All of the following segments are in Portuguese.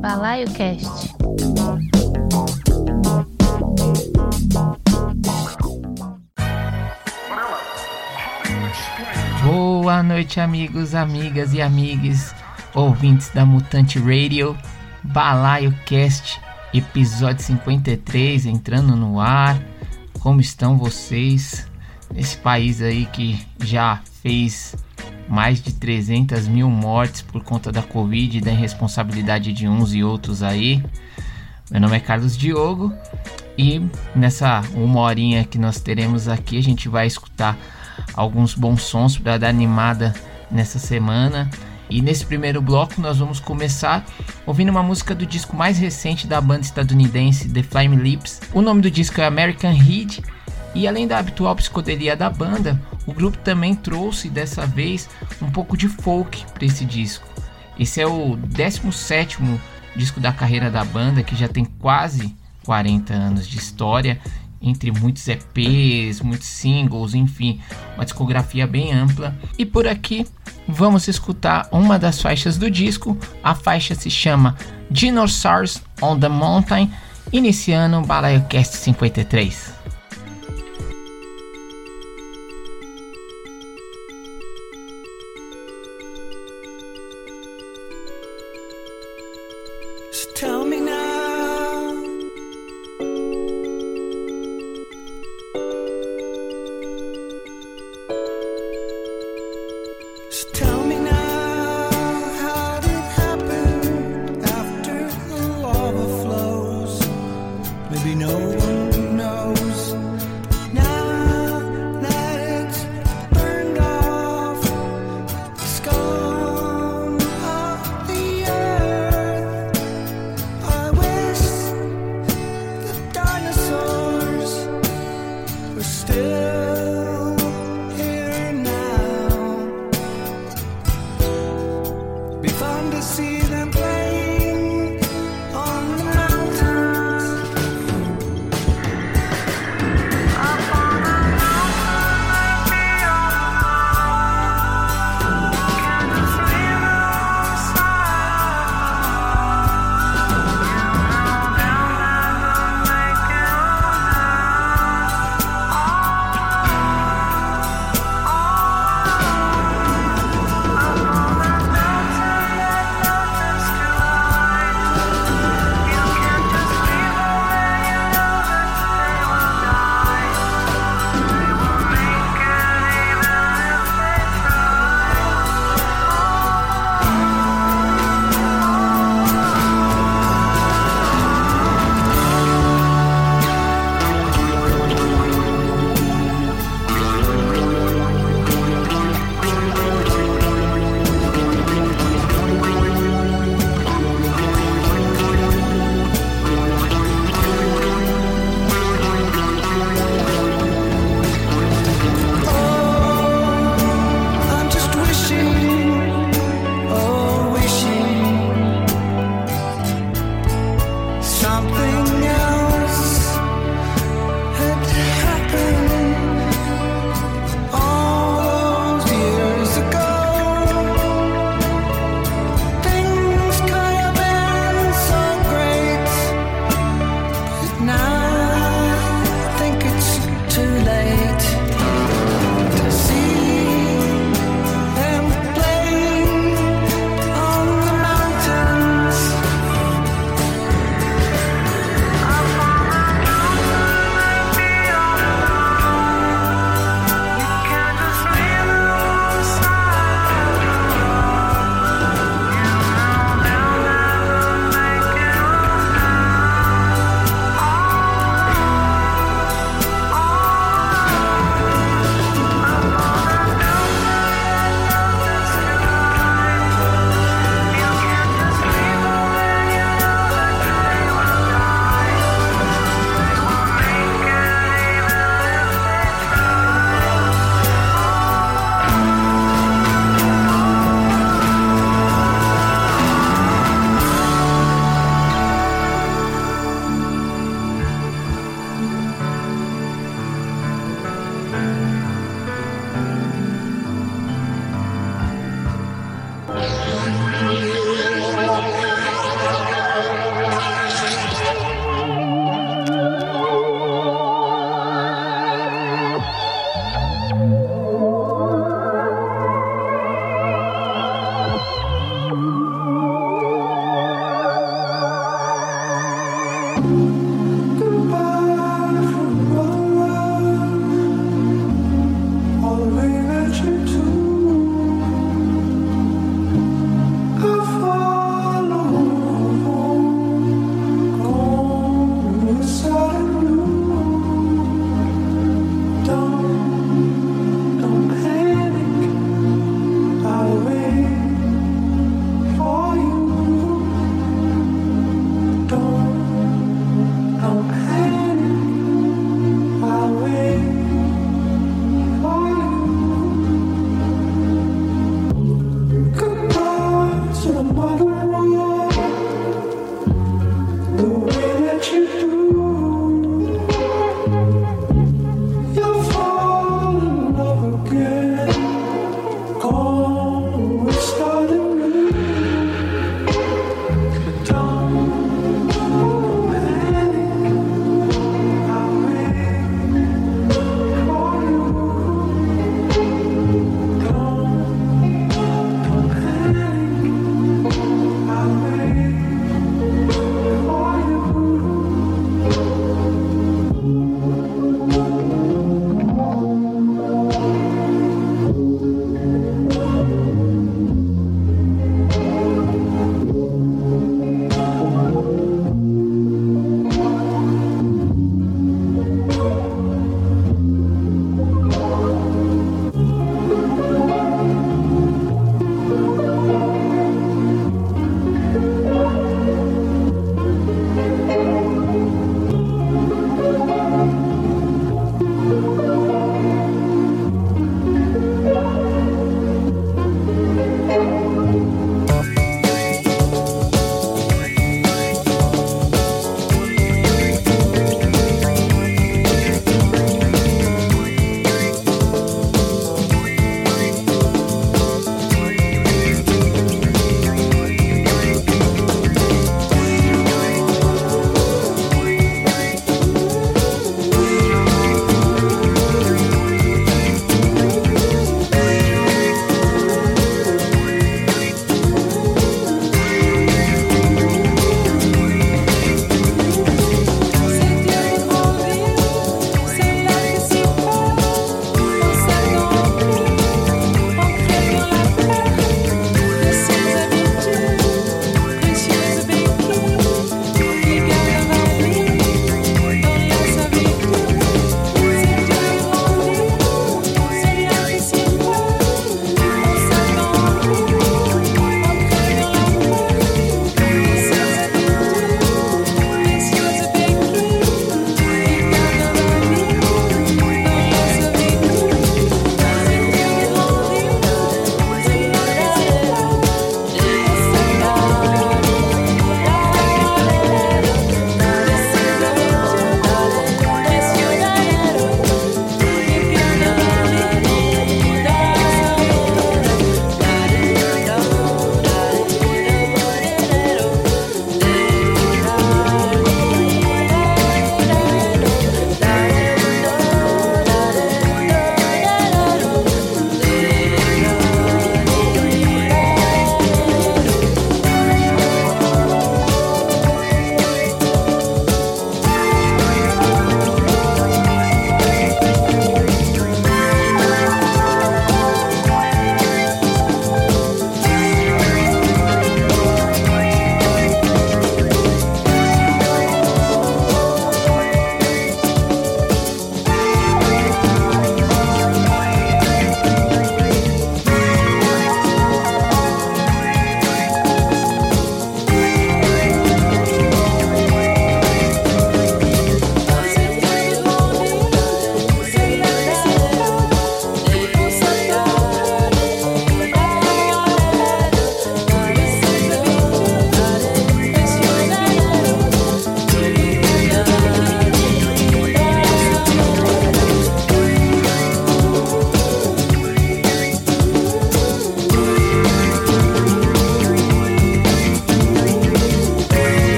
Balaio Cast. Boa noite, amigos, amigas e amigues, ouvintes da Mutante Radio, Balaio Cast, episódio 53 entrando no ar. Como estão vocês nesse país aí que já fez mais de 300 mil mortes por conta da Covid e da irresponsabilidade de uns e outros aí? Meu nome é Carlos Diogo e nessa uma horinha que nós teremos aqui a gente vai escutar alguns bons sons para dar animada nessa semana. E nesse primeiro bloco nós vamos começar ouvindo uma música do disco mais recente da banda estadunidense The Flame Lips. O nome do disco é American Heat e além da habitual psicodelia da banda, o grupo também trouxe dessa vez um pouco de folk para esse disco. Esse é o 17 disco da carreira da banda, que já tem quase 40 anos de história, entre muitos EPs, muitos singles, enfim, uma discografia bem ampla. E por aqui vamos escutar uma das faixas do disco. A faixa se chama Dinosaurs on the Mountain, iniciando o BalaioCast 53. something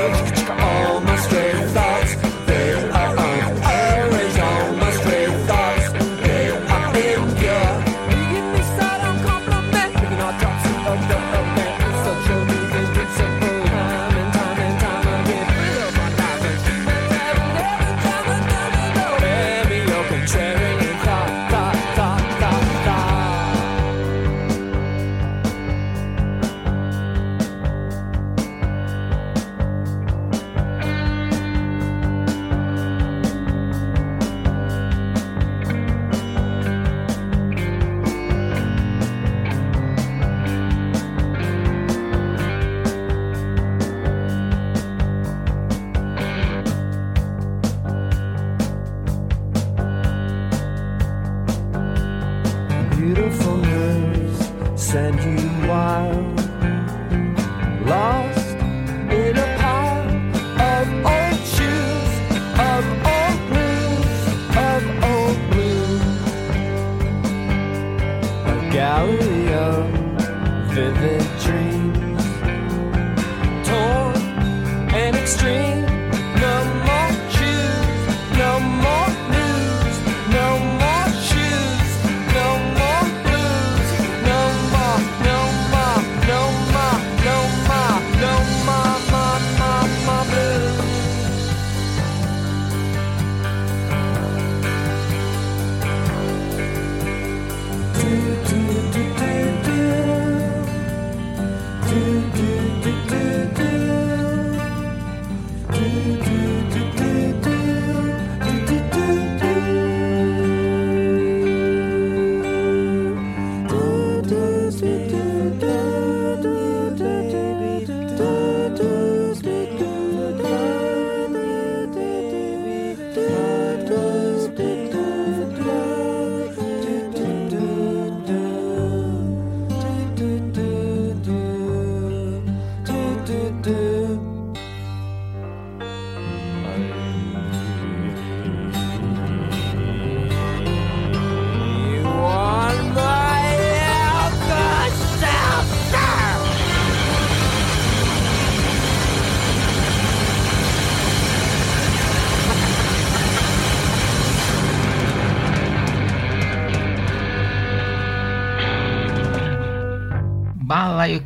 you.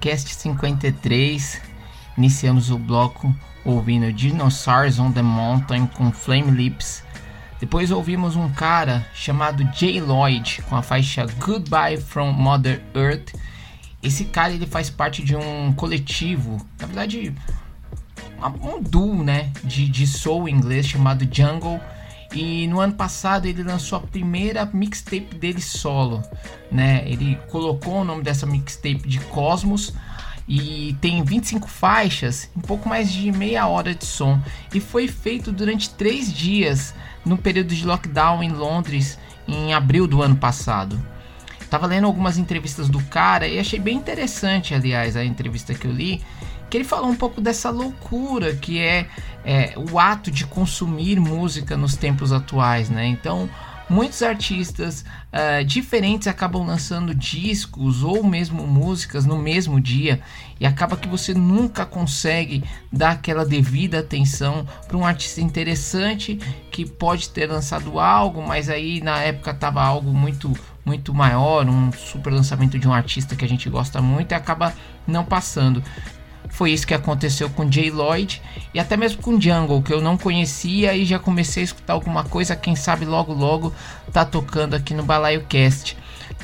BalaioCast 53. Iniciamos o bloco ouvindo Dinosaurs on the Mountain com Flame Lips. Depois ouvimos um cara chamado Jay Lloyd com a faixa Goodbye from Mother Earth. Esse cara ele faz parte de um coletivo, na verdade um duo, né, de, de soul inglês chamado Jungle. E no ano passado ele lançou a primeira mixtape dele solo, né? Ele colocou o nome dessa mixtape de Cosmos e tem 25 faixas, um pouco mais de meia hora de som e foi feito durante três dias no período de lockdown em Londres em abril do ano passado. Tava lendo algumas entrevistas do cara e achei bem interessante, aliás, a entrevista que eu li, que ele falou um pouco dessa loucura que é, é, o ato de consumir música nos tempos atuais, né? Então, muitos artistas uh, diferentes acabam lançando discos ou mesmo músicas no mesmo dia e acaba que você nunca consegue dar aquela devida atenção para um artista interessante que pode ter lançado algo, mas aí na época tava algo muito muito maior, um super lançamento de um artista que a gente gosta muito e acaba não passando. Foi isso que aconteceu com Jay Lloyd e até mesmo com Jungle, que eu não conhecia e já comecei a escutar alguma coisa, quem sabe logo logo tá tocando aqui no Balaio Cast.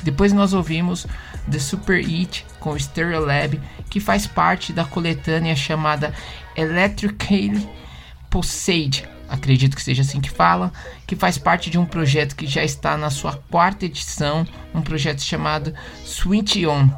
Depois nós ouvimos The Super It com Stereo Lab, que faz parte da coletânea chamada Electrically Pulsade, acredito que seja assim que fala, que faz parte de um projeto que já está na sua quarta edição, um projeto chamado Switch On.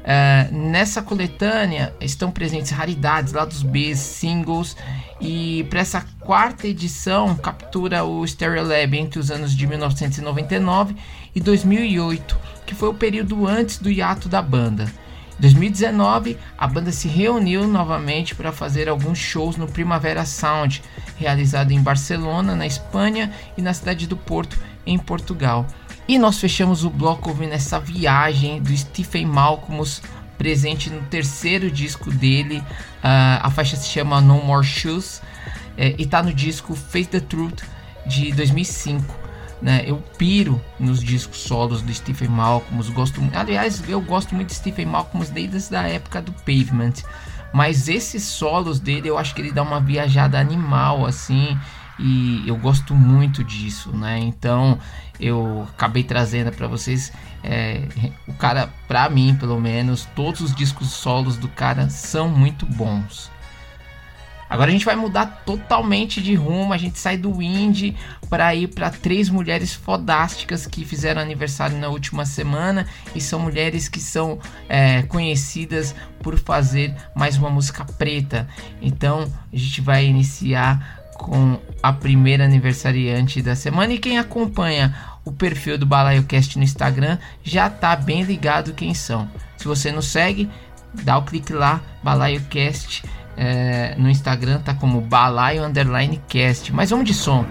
Uh, nessa coletânea estão presentes raridades lá dos B, singles e para essa quarta edição captura o Stereolab entre os anos de 1999 e 2008, que foi o período antes do hiato da banda. Em 2019, a banda se reuniu novamente para fazer alguns shows no Primavera Sound, realizado em Barcelona, na Espanha, e na cidade do Porto, em Portugal. E nós fechamos o bloco ouvindo essa viagem do Stephen Malcolmus, presente no terceiro disco dele. Uh, a faixa se chama No More Shoes é, e está no disco Face the Truth de 2005. Né? Eu piro nos discos solos do Stephen Malcolmus. Gosto, aliás, eu gosto muito de Stephen Malcolmus desde a época do Pavement. Mas esses solos dele, eu acho que ele dá uma viajada animal assim e eu gosto muito disso, né? Então eu acabei trazendo para vocês é, o cara, para mim pelo menos, todos os discos solos do cara são muito bons. Agora a gente vai mudar totalmente de rumo, a gente sai do indie para ir para três mulheres fodásticas que fizeram aniversário na última semana e são mulheres que são é, conhecidas por fazer mais uma música preta. Então a gente vai iniciar com a primeira aniversariante da semana. E quem acompanha o perfil do BalaioCast no Instagram já tá bem ligado quem são. Se você não segue, dá o clique lá, BalaioCast. É, no Instagram tá como balaio underline cast. Mas vamos de som.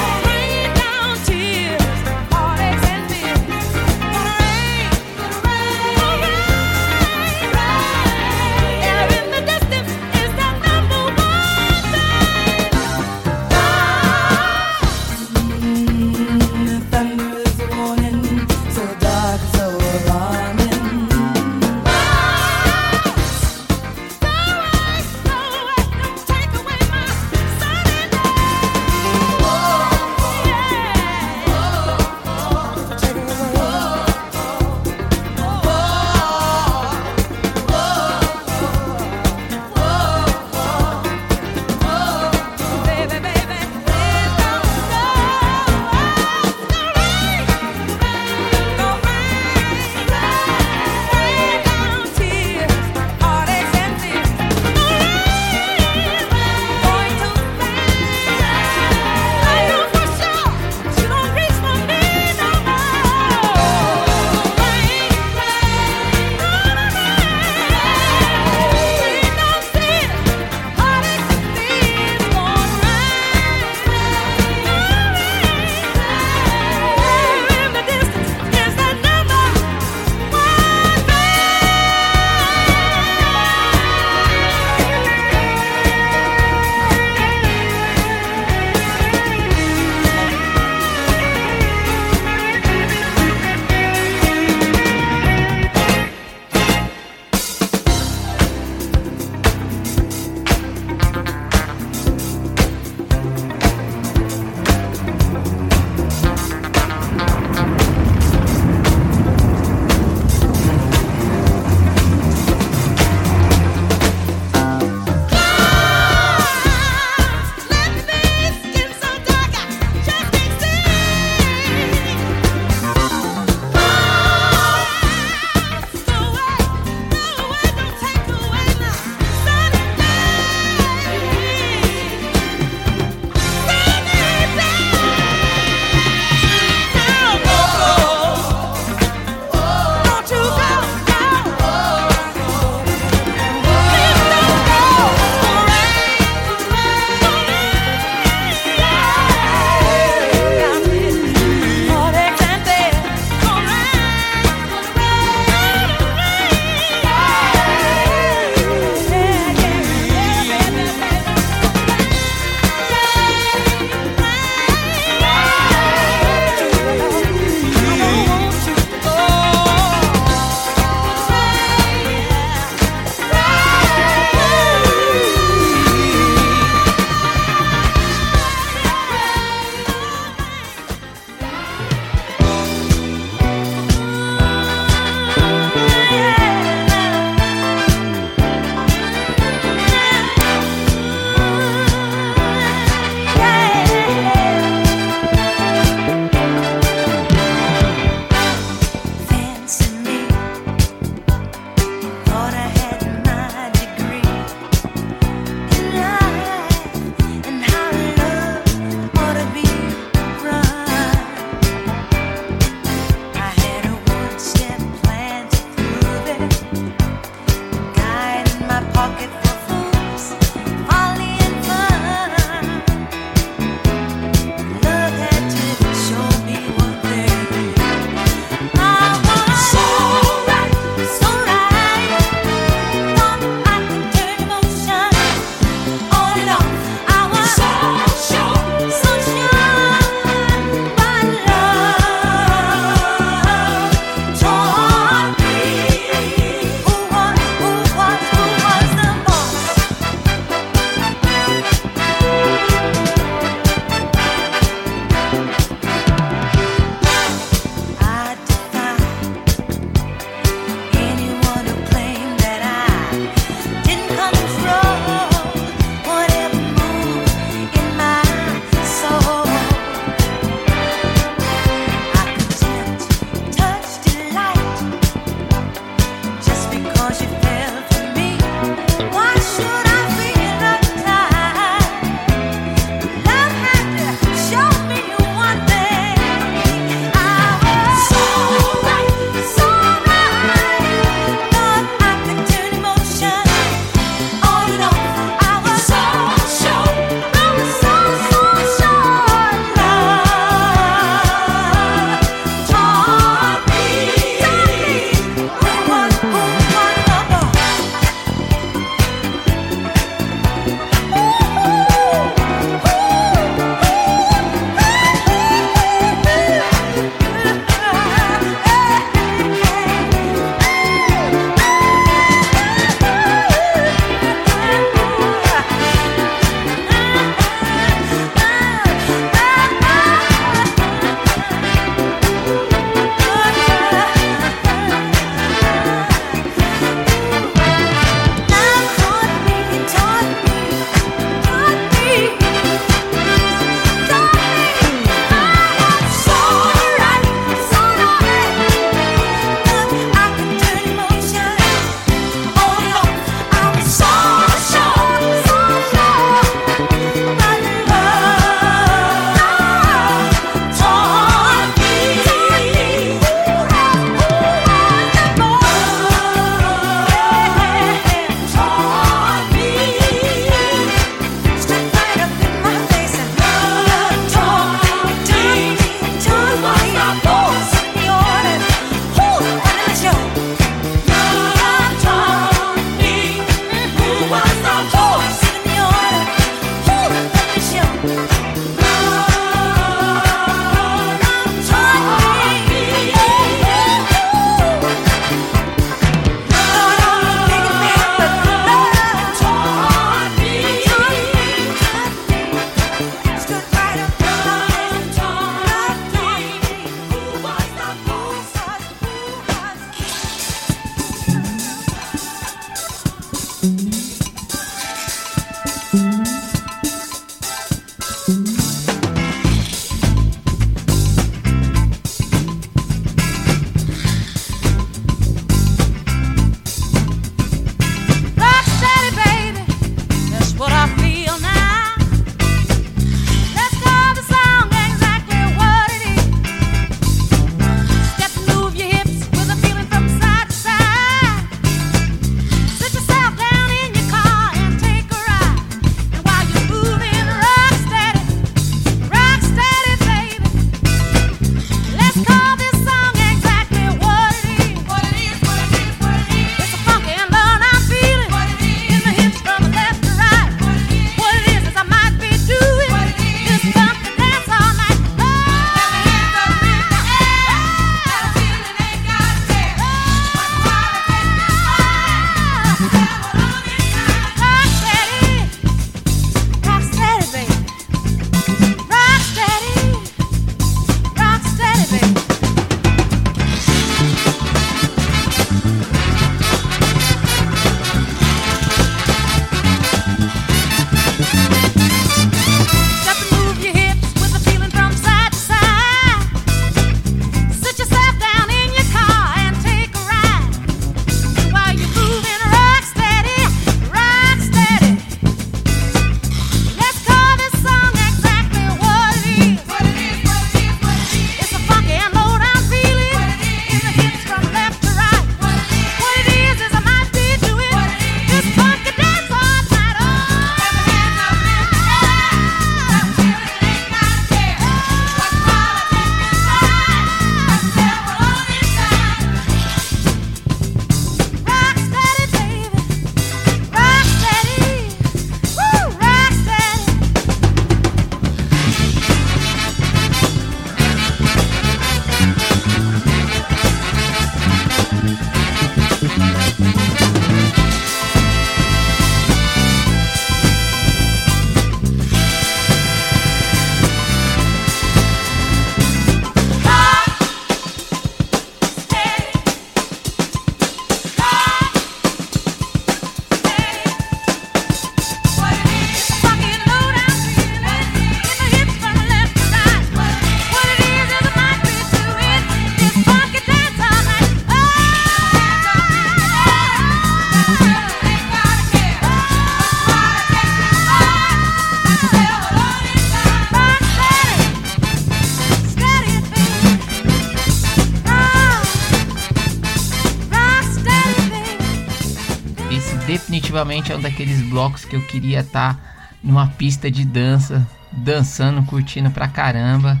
Definitivamente é um daqueles blocos que eu queria estar tá numa pista de dança, dançando, curtindo pra caramba.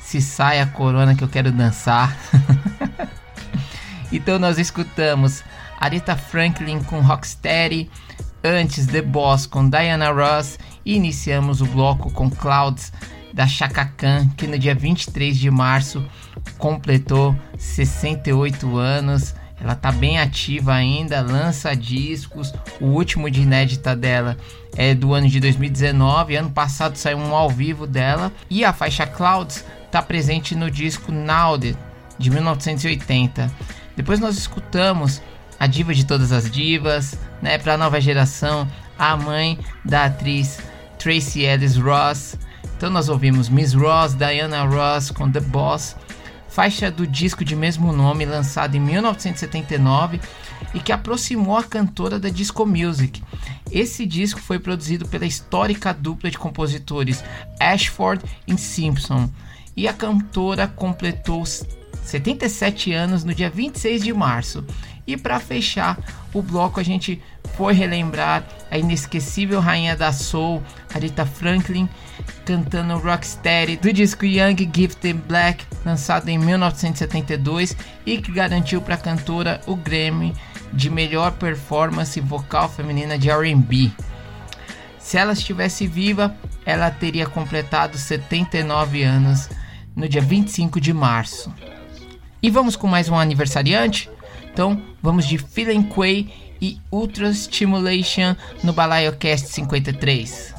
Se sai a corona que eu quero dançar. então nós escutamos Aretha Franklin com Rocksteady, antes The Boss com Diana Ross e iniciamos o bloco com Clouds da Chaka Khan, que no dia 23 de março completou 68 anos. Ela tá bem ativa ainda, lança discos. O último de inédita dela é do ano de 2019. Ano passado saiu um ao vivo dela. E a faixa Clouds tá presente no disco Nowed de 1980. Depois nós escutamos a diva de todas as divas, né, para a nova geração, a mãe da atriz Tracy Ellis Ross. Então nós ouvimos Miss Ross, Diana Ross com The Boss faixa do disco de mesmo nome lançado em 1979 e que aproximou a cantora da disco music. Esse disco foi produzido pela histórica dupla de compositores Ashford e Simpson e a cantora completou 77 anos no dia 26 de março. E para fechar o bloco, a gente foi relembrar a inesquecível rainha da soul, Aretha Franklin, cantando Rocksteady do disco Young Gifted Black, lançado em 1972 e que garantiu para a cantora o Grammy de melhor performance vocal feminina de R&B. Se ela estivesse viva, ela teria completado 79 anos no dia 25 de março. E vamos com mais um aniversariante? Então, vamos de Feeling Quay e Ultra Stimulation no BalaioCast 53.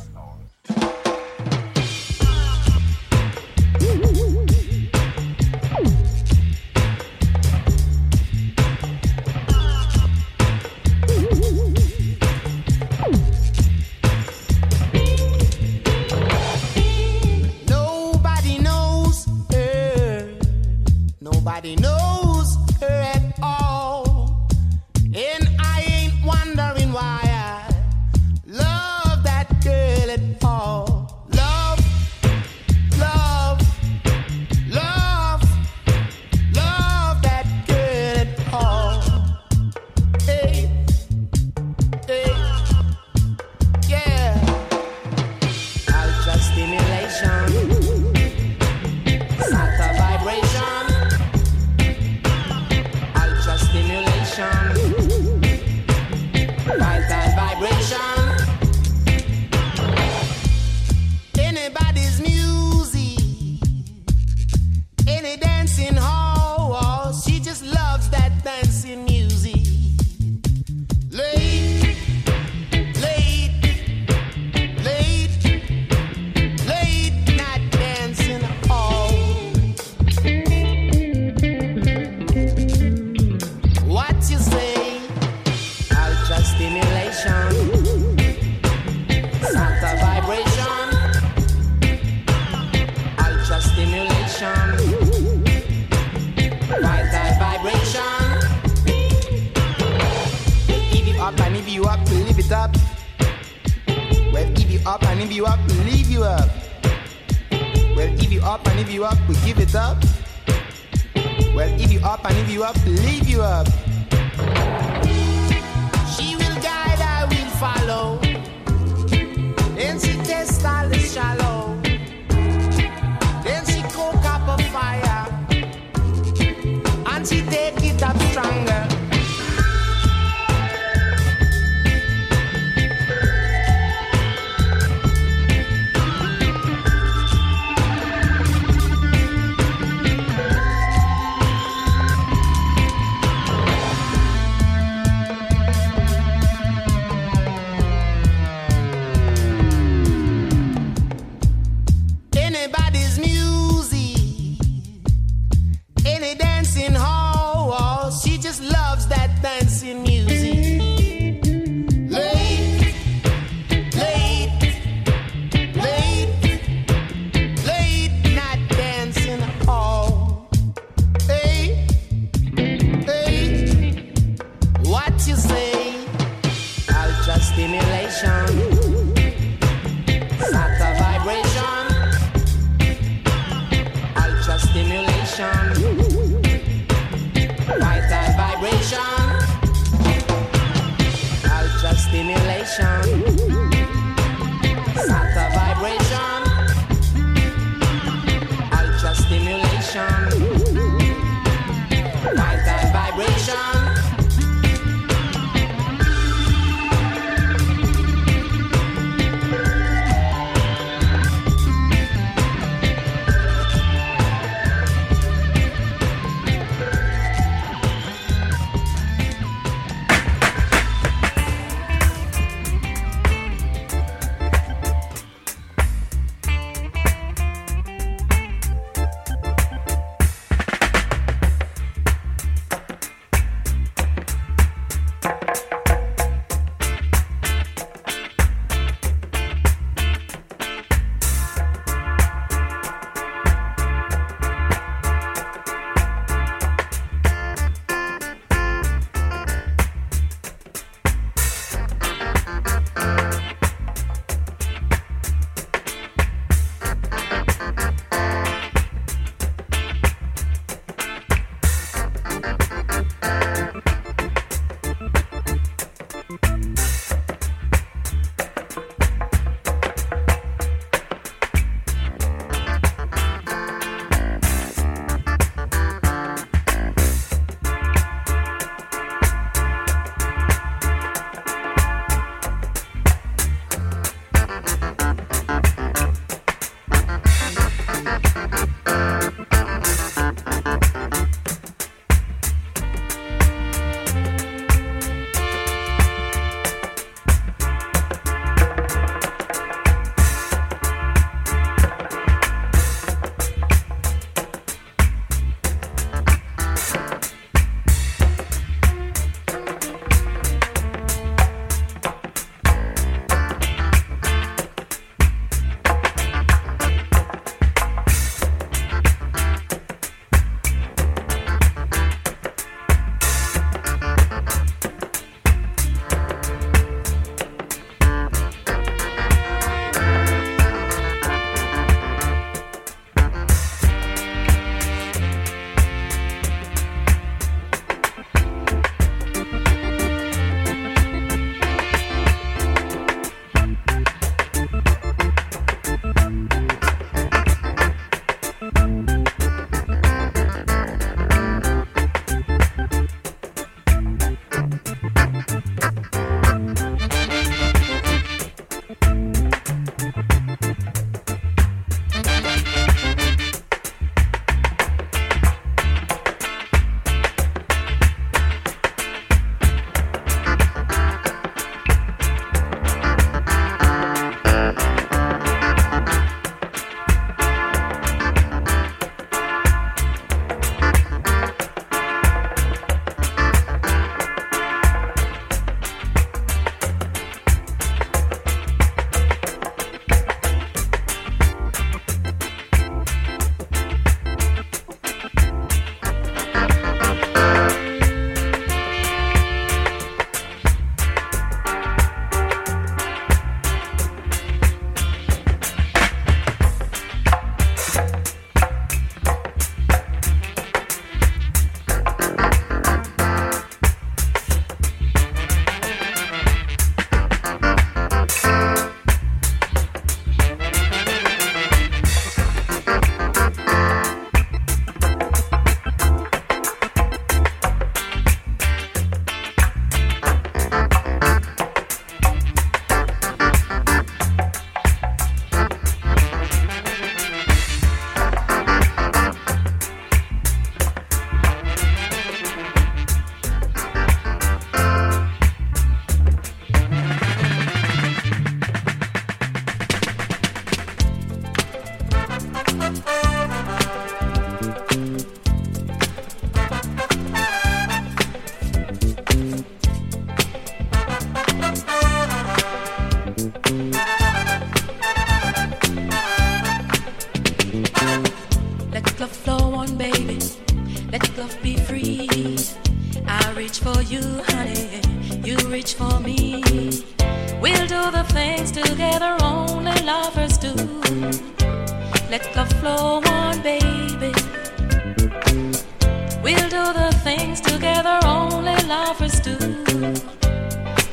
Lovers do.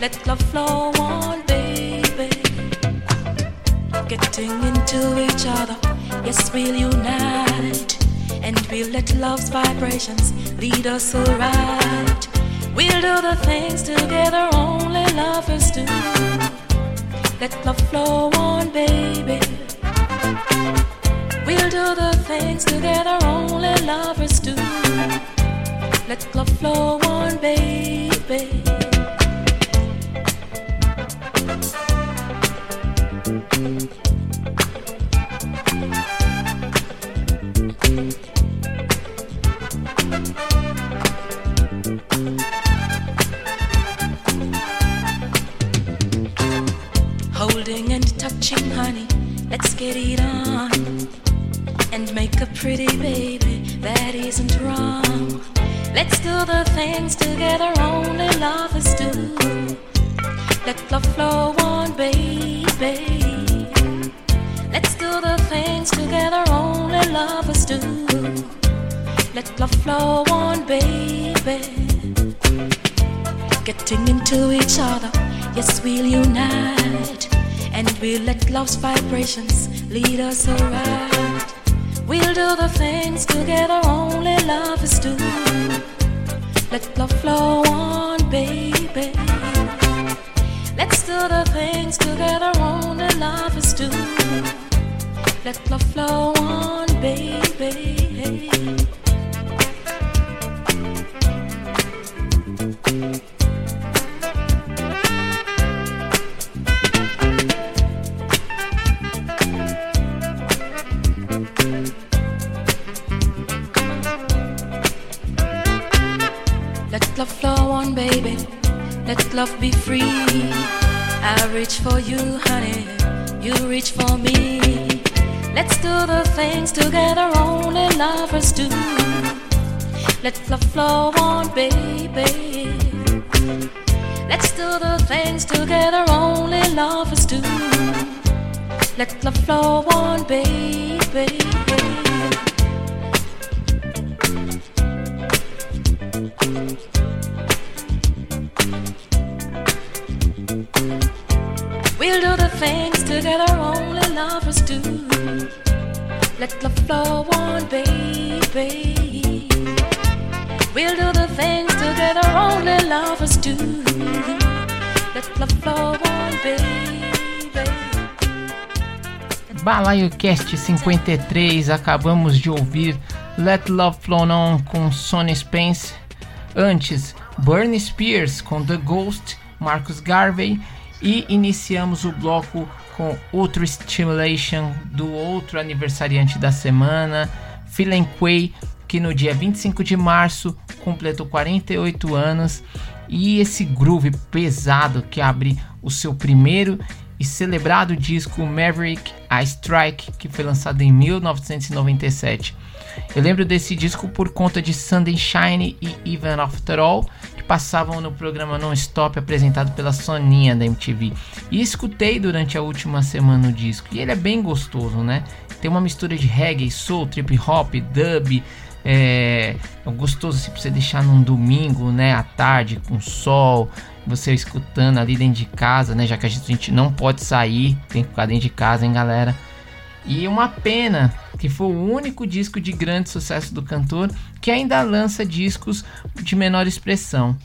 Let love flow on, baby. Getting into each other, yes, we'll unite. And we'll let love's vibrations lead us right. We'll do the things together only lovers do. Let love flow on, baby. We'll do the things together only lovers do. Let love flow on, baby. Things together only lovers do. Let love flow on, baby. Let's do the things together only lovers do. Let love flow on, baby. Getting into each other, yes, we'll unite. And we'll let love's vibrations lead us alright. We'll do the things together only lovers do. Let love flow on, baby. Let's do the things together only lovers do. Let love flow on, baby. Reach for you, honey. You reach for me. Let's do the things together only lovers do. Let love flow on, baby. Let's do the things together only lovers do. Let love flow on, baby. Flow on, baby. We'll do the things together only lovers do. Let love flow on, baby. Balaio Cast 53, acabamos de ouvir Let Love Flow On com Sonny Spence. Antes, Bernie Spears com The Ghost, Marcus Garvey. E iniciamos o bloco com outro Stimulation do outro aniversariante da semana, Philen Quay, que no dia 25 de março completou 48 anos. E esse groove pesado que abre o seu primeiro e celebrado disco Maverick A Strike, que foi lançado em 1997. Eu lembro desse disco por conta de Sunday Shine e Even After All, passavam no programa Non Stop apresentado pela Soninha da MTV. E escutei durante a última semana o disco, e ele é bem gostoso, né? Tem uma mistura de reggae, soul, trip hop, dub, é, é gostoso assim, pra você deixar num domingo, né, à tarde, com sol, você escutando ali dentro de casa, né, já que a gente não pode sair, tem que ficar dentro de casa, hein, galera. E uma pena que foi o único disco de grande sucesso do cantor que ainda lança discos de menor expressão.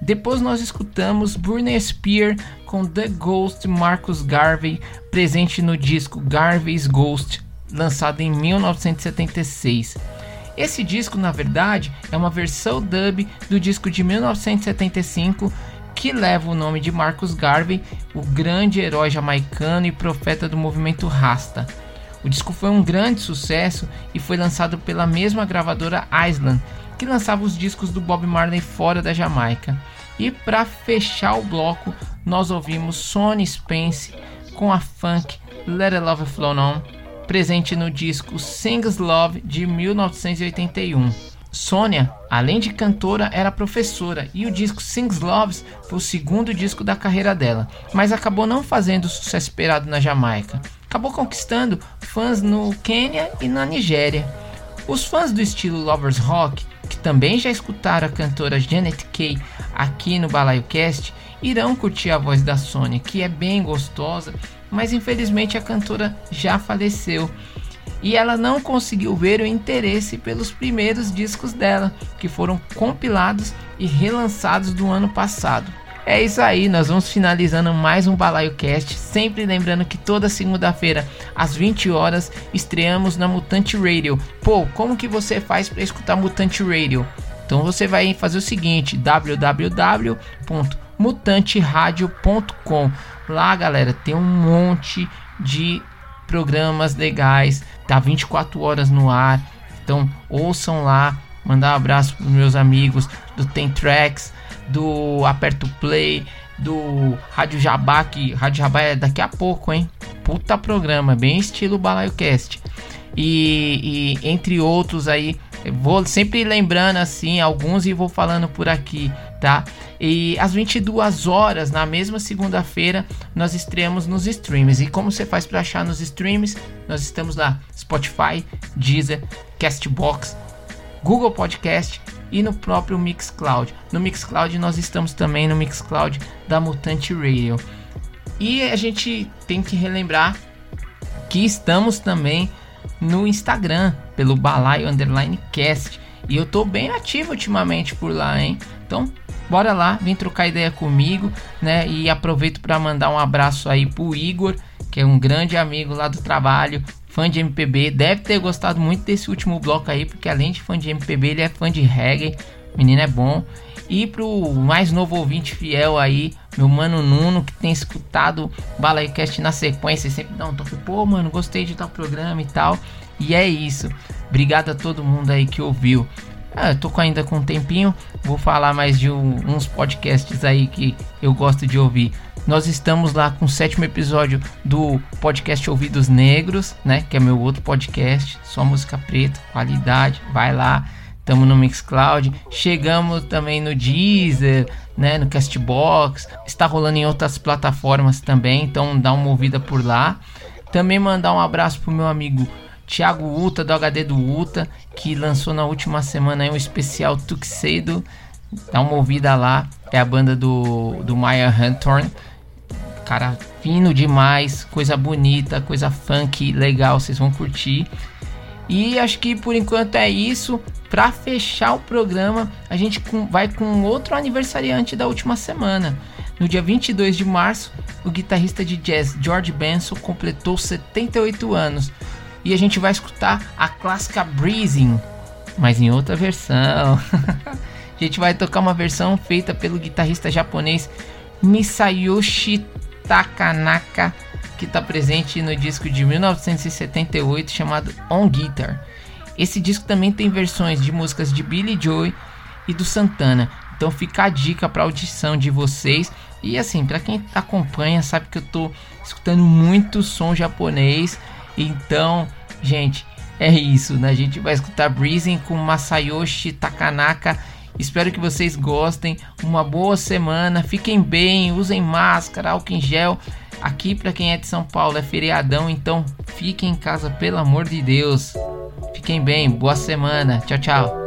Depois nós escutamos Britney Spears com The Ghost Marcus Garvey, presente no disco Garvey's Ghost, lançado em 1976. Esse disco, na verdade, é uma versão dub do disco de 1975 que leva o nome de Marcus Garvey, o grande herói jamaicano e profeta do movimento Rasta. O disco foi um grande sucesso e foi lançado pela mesma gravadora Island, que lançava os discos do Bob Marley fora da Jamaica. E para fechar o bloco, nós ouvimos Sonny Spence com a funk Let It Love Flow On, presente no disco Sings Love de 1981. Sônia, além de cantora, era professora e o disco Sings Loves foi o segundo disco da carreira dela, mas acabou não fazendo o sucesso esperado na Jamaica. Acabou conquistando fãs no Quênia e na Nigéria. Os fãs do estilo Lovers Rock, que também já escutaram a cantora Janet Kay aqui no Balaio Cast, irão curtir a voz da Sônia, que é bem gostosa, mas infelizmente a cantora já faleceu e ela não conseguiu ver o interesse pelos primeiros discos dela, que foram compilados e relançados do ano passado. É isso aí, nós vamos finalizando mais um Balaio Cast, sempre lembrando que toda segunda-feira às 20 horas estreamos na Mutante Radio. Pô, como que você faz para escutar Mutante Radio? Então você vai fazer o seguinte, www.mutanteradio.com. Lá, galera, tem um monte de programas legais, tá 24 horas no ar. Então ouçam lá, mandar um abraço para meus amigos do Tem Tracks, do Aperto Play, do Rádio Jabá, que Rádio Jabá é daqui a pouco, hein? Puta programa, bem estilo BalaioCast. E, e entre outros aí, vou sempre lembrando assim alguns e vou falando por aqui, tá? E às 22 horas, na mesma segunda-feira, nós estreamos nos streams. E como você faz para achar nos streams? Nós estamos lá: Spotify, Deezer, Castbox, Google Podcast e no próprio Mixcloud. No Mixcloud nós estamos também no Mixcloud da Mutante Radio. E a gente tem que relembrar que estamos também no Instagram pelo Balaio Underline Cast. E eu tô bem ativo ultimamente por lá, hein? Então bora lá, vem trocar ideia comigo, né? E aproveito para mandar um abraço aí pro Igor, que é um grande amigo lá do trabalho, fã de MPB, deve ter gostado muito desse último bloco aí, porque além de fã de MPB, ele é fã de reggae. O menino é bom. E pro mais novo ouvinte fiel aí, meu mano Nuno, que tem escutado Balaicast na sequência, sempre dá um toque, pô, mano, gostei de tal programa e tal. E é isso. Obrigado a todo mundo aí que ouviu. Ah, tô ainda com um tempinho, vou falar mais de um, uns podcasts aí que eu gosto de ouvir. Nós estamos lá com o sétimo episódio do podcast Ouvidos Negros, né? Que é meu outro podcast, só música preta, qualidade. Vai lá, estamos no Mixcloud. Chegamos também no Deezer, né? No Castbox. Está rolando em outras plataformas também, então dá uma ouvida por lá. Também mandar um abraço pro meu amigo Thiago Uta, do HD do Uta, que lançou na última semana um especial Tuxedo. Dá uma ouvida lá. É a banda do, do Maya Hunthorn. Cara, fino demais, coisa bonita, coisa funk, legal, vocês vão curtir. E acho que por enquanto é isso. Para fechar o programa, a gente vai com outro aniversariante da última semana. No dia 22 de março, o guitarrista de jazz George Benson completou 78 anos e a gente vai escutar a clássica Breezing, mas em outra versão. a gente vai tocar uma versão feita pelo guitarrista japonês Misayoshi Takanaka, que está presente no disco de 1978 chamado On Guitar. Esse disco também tem versões de músicas de Billy Joy e do Santana. Então fica a dica para audição de vocês. E assim, para quem acompanha, sabe que eu tô escutando muito som japonês então, gente, é isso, né? A gente vai escutar Breezing com Masayoshi Takanaka. Espero que vocês gostem. Uma boa semana. Fiquem bem, usem máscara, álcool em gel. Aqui para quem é de São Paulo é feriadão, então fiquem em casa, pelo amor de Deus. Fiquem bem, boa semana. Tchau, tchau.